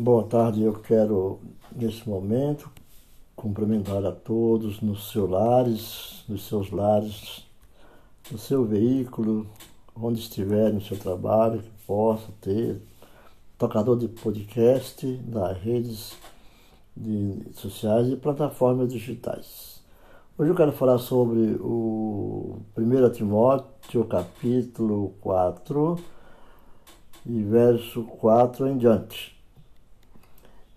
Boa tarde, eu quero, nesse momento, cumprimentar a todos nos seus lares, nos seus lares, no seu veículo, onde estiver no seu trabalho, que possa ter tocador de podcast das redes de sociais e plataformas digitais. Hoje eu quero falar sobre o 1 Timóteo, capítulo 4, e verso 4 em diante.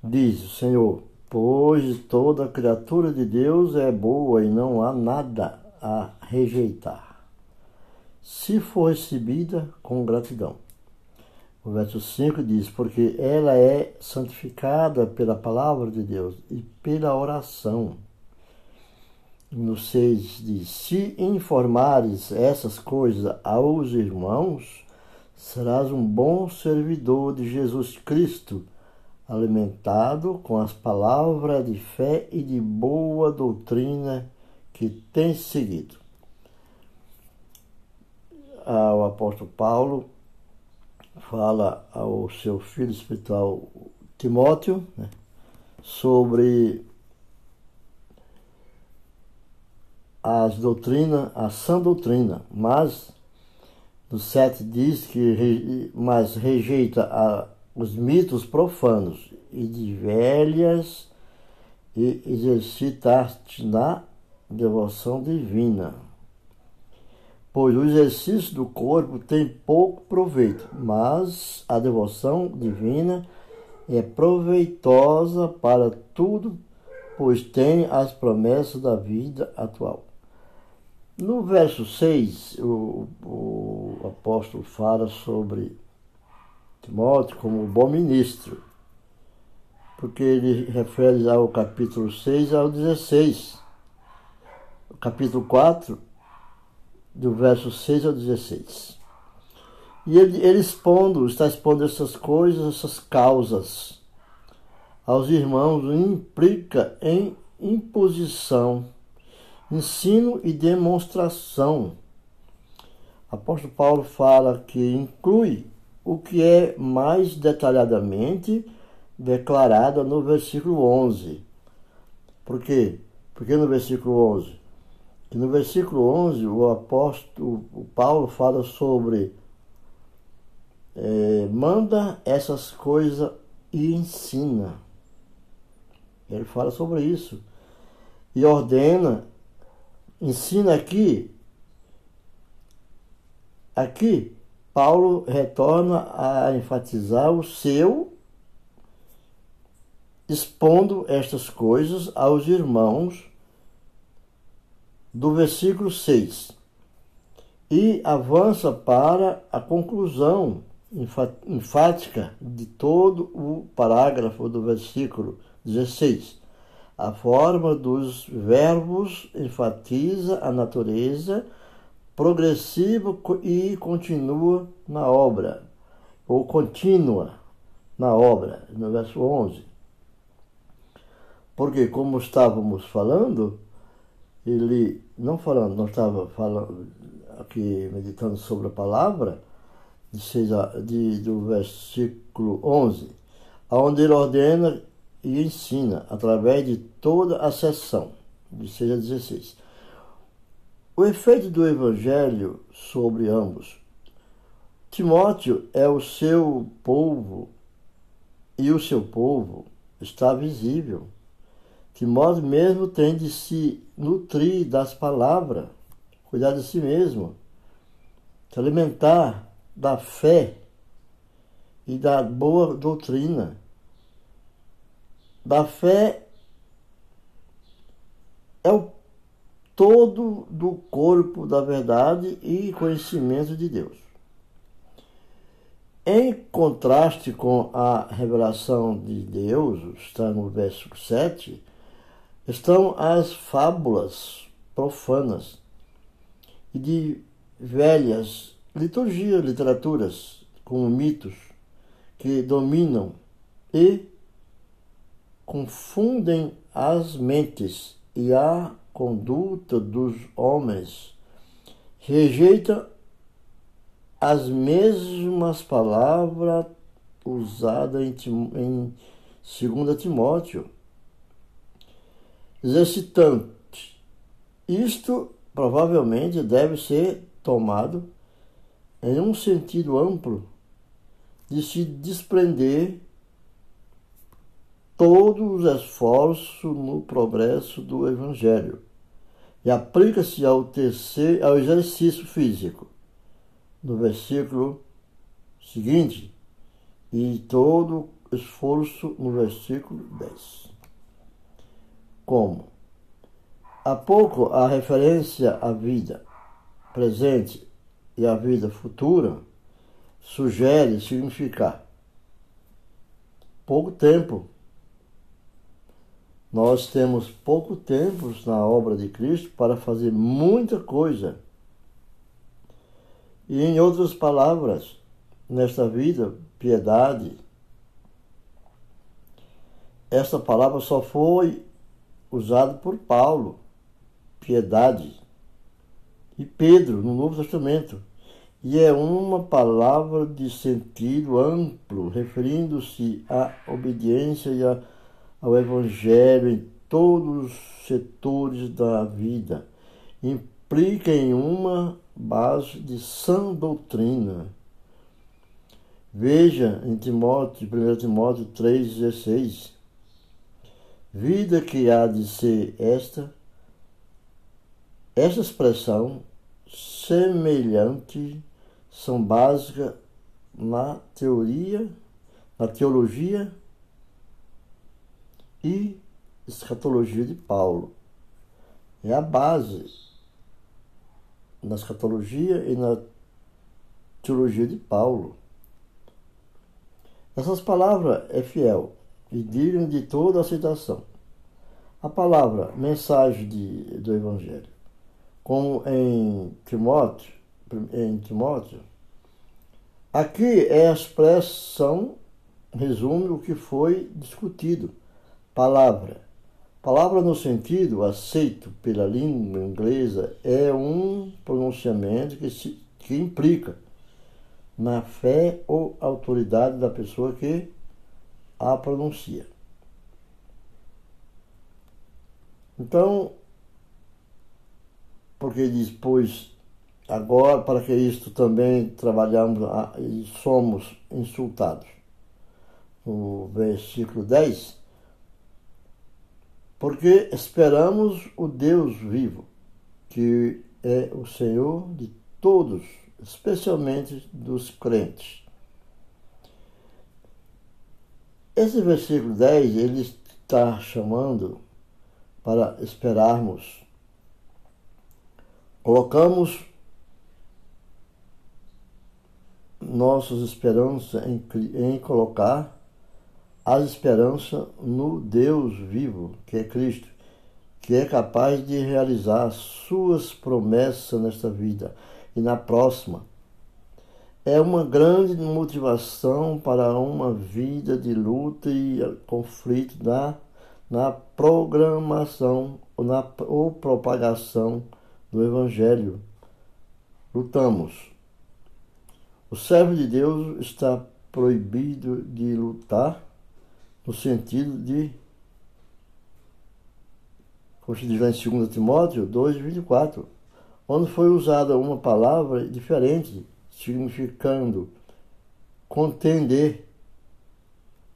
Diz o Senhor: Pois toda criatura de Deus é boa e não há nada a rejeitar, se for recebida com gratidão. O verso 5 diz: Porque ela é santificada pela palavra de Deus e pela oração. No 6 diz: Se informares essas coisas aos irmãos, serás um bom servidor de Jesus Cristo alimentado com as palavras de fé e de boa doutrina que tem seguido. O apóstolo Paulo fala ao seu filho espiritual Timóteo né, sobre as doutrinas, a sã doutrina, mas no 7 diz que mas rejeita a os mitos profanos e de velhas e exercitar-te na devoção divina. Pois o exercício do corpo tem pouco proveito, mas a devoção divina é proveitosa para tudo, pois tem as promessas da vida atual. No verso 6, o, o apóstolo fala sobre Timóteo como bom ministro, porque ele refere ao capítulo 6 ao 16. O capítulo 4, do verso 6 ao 16. E ele, ele expondo, está expondo essas coisas, essas causas aos irmãos, implica em imposição, ensino e demonstração. Apóstolo Paulo fala que inclui o que é mais detalhadamente declarado no versículo 11. Por quê? Porque no versículo 11, que no versículo 11 o apóstolo o Paulo fala sobre é, manda essas coisas e ensina. Ele fala sobre isso. E ordena, ensina aqui, aqui Paulo retorna a enfatizar o seu, expondo estas coisas aos irmãos do versículo 6 e avança para a conclusão enfática de todo o parágrafo do versículo 16. A forma dos verbos enfatiza a natureza progressivo e continua na obra, ou contínua na obra, no verso 11. Porque, como estávamos falando, ele, não falando, não estava falando aqui, meditando sobre a palavra, de, seis a, de, do versículo 11, onde ele ordena e ensina através de toda a sessão, de 6 a 16 o efeito do Evangelho sobre ambos. Timóteo é o seu povo e o seu povo está visível. Timóteo mesmo tem de se nutrir das palavras, cuidar de si mesmo, se alimentar da fé e da boa doutrina. Da fé é o todo do corpo da verdade e conhecimento de Deus. Em contraste com a revelação de Deus, está no verso 7, estão as fábulas profanas e de velhas liturgias, literaturas, como mitos, que dominam e confundem as mentes e a conduta dos homens, rejeita as mesmas palavras usada em, em 2 Timóteo. Exercitante. Isto provavelmente deve ser tomado em um sentido amplo de se desprender todos os esforços no progresso do Evangelho e aplica-se ao, terceiro, ao exercício físico, no versículo seguinte, e todo esforço no versículo 10. Como? Há pouco a referência à vida presente e à vida futura sugere significar pouco tempo nós temos pouco tempo na obra de Cristo para fazer muita coisa. E em outras palavras, nesta vida, piedade, esta palavra só foi usada por Paulo, piedade, e Pedro no Novo Testamento. E é uma palavra de sentido amplo, referindo-se à obediência e à ao Evangelho em todos os setores da vida. Implica em uma base de sã doutrina. Veja em Timóteo, 1 Timóteo 3,16. Vida que há de ser esta, esta expressão semelhante são básicas na teoria, na teologia e escatologia de Paulo. É a base na escatologia e na teologia de Paulo. Essas palavras é fiel e digna de toda aceitação. A palavra mensagem de, do Evangelho, como em Timóteo, em Timóteo, aqui é a expressão, resume o que foi discutido Palavra. Palavra no sentido aceito pela língua inglesa é um pronunciamento que, se, que implica na fé ou autoridade da pessoa que a pronuncia. Então, porque diz, pois agora para que isto também trabalhamos e somos insultados. No versículo 10, porque esperamos o Deus vivo, que é o Senhor de todos, especialmente dos crentes. Esse versículo 10, ele está chamando para esperarmos. Colocamos nossas esperanças em, em colocar a esperança no Deus vivo, que é Cristo, que é capaz de realizar suas promessas nesta vida e na próxima. É uma grande motivação para uma vida de luta e conflito na, na programação ou, na, ou propagação do Evangelho. Lutamos. O servo de Deus está proibido de lutar no sentido de, como se diz lá em 2 Timóteo 2, 24, onde foi usada uma palavra diferente, significando contender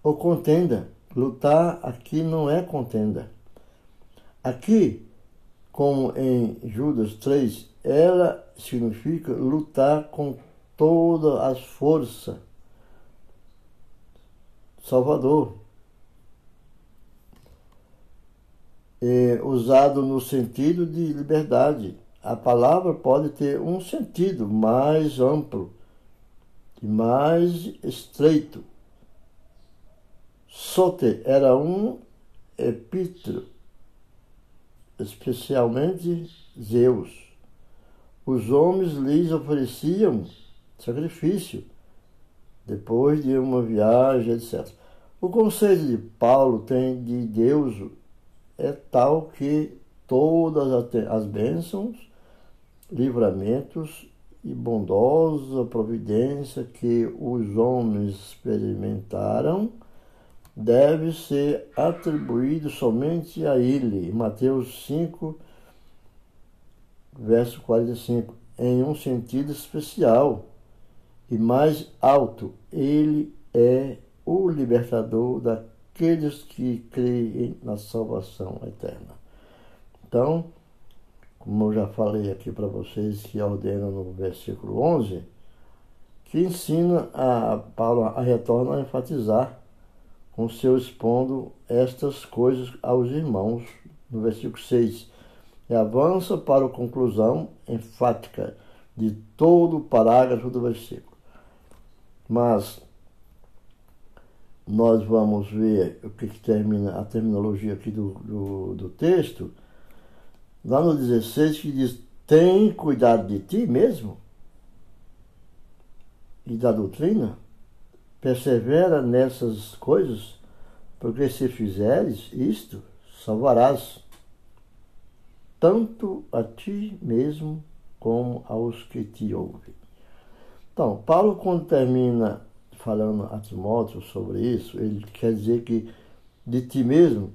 ou contenda. Lutar aqui não é contenda. Aqui, como em Judas 3, ela significa lutar com todas as forças. Salvador, é, usado no sentido de liberdade. A palavra pode ter um sentido mais amplo e mais estreito. Sote era um epítero, especialmente Zeus. Os homens lhes ofereciam sacrifício depois de uma viagem, etc. O conceito de Paulo tem de Deus é tal que todas as bênçãos, livramentos e bondosa providência que os homens experimentaram deve ser atribuído somente a ele. Mateus 5, verso 45. Em um sentido especial e mais alto, ele é o libertador daqueles que creem na salvação eterna. Então, como eu já falei aqui para vocês, que ordena no versículo 11, que ensina a Paulo a retorna a enfatizar com seu expondo estas coisas aos irmãos, no versículo 6, e avança para a conclusão enfática de todo o parágrafo do versículo. Mas nós vamos ver o que, que termina a terminologia aqui do, do, do texto lá no 16, que diz: tem cuidado de ti mesmo e da doutrina, persevera nessas coisas, porque se fizeres isto, salvarás tanto a ti mesmo como aos que te ouvem. Então, Paulo, quando termina falando a Timóteo sobre isso, ele quer dizer que de ti mesmo,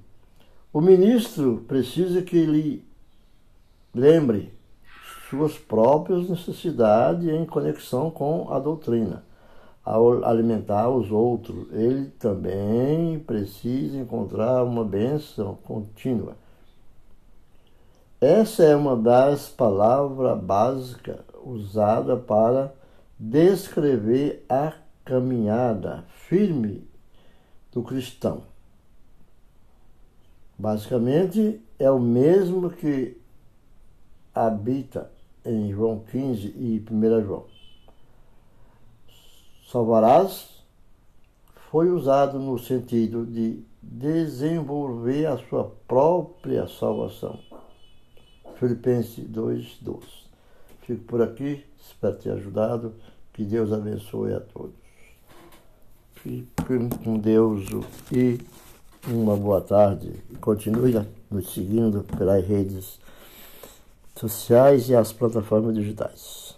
o ministro precisa que ele Lembre suas próprias necessidades em conexão com a doutrina. Ao alimentar os outros, ele também precisa encontrar uma bênção contínua. Essa é uma das palavras básicas usada para descrever a caminhada firme do cristão. Basicamente, é o mesmo que habita em João 15 e 1 João. Salvarás foi usado no sentido de desenvolver a sua própria salvação. Filipenses 2, 12. Fico por aqui, espero ter ajudado. Que Deus abençoe a todos. Fiquem com Deus e uma boa tarde. Continue nos seguindo pelas redes sociais e as plataformas digitais.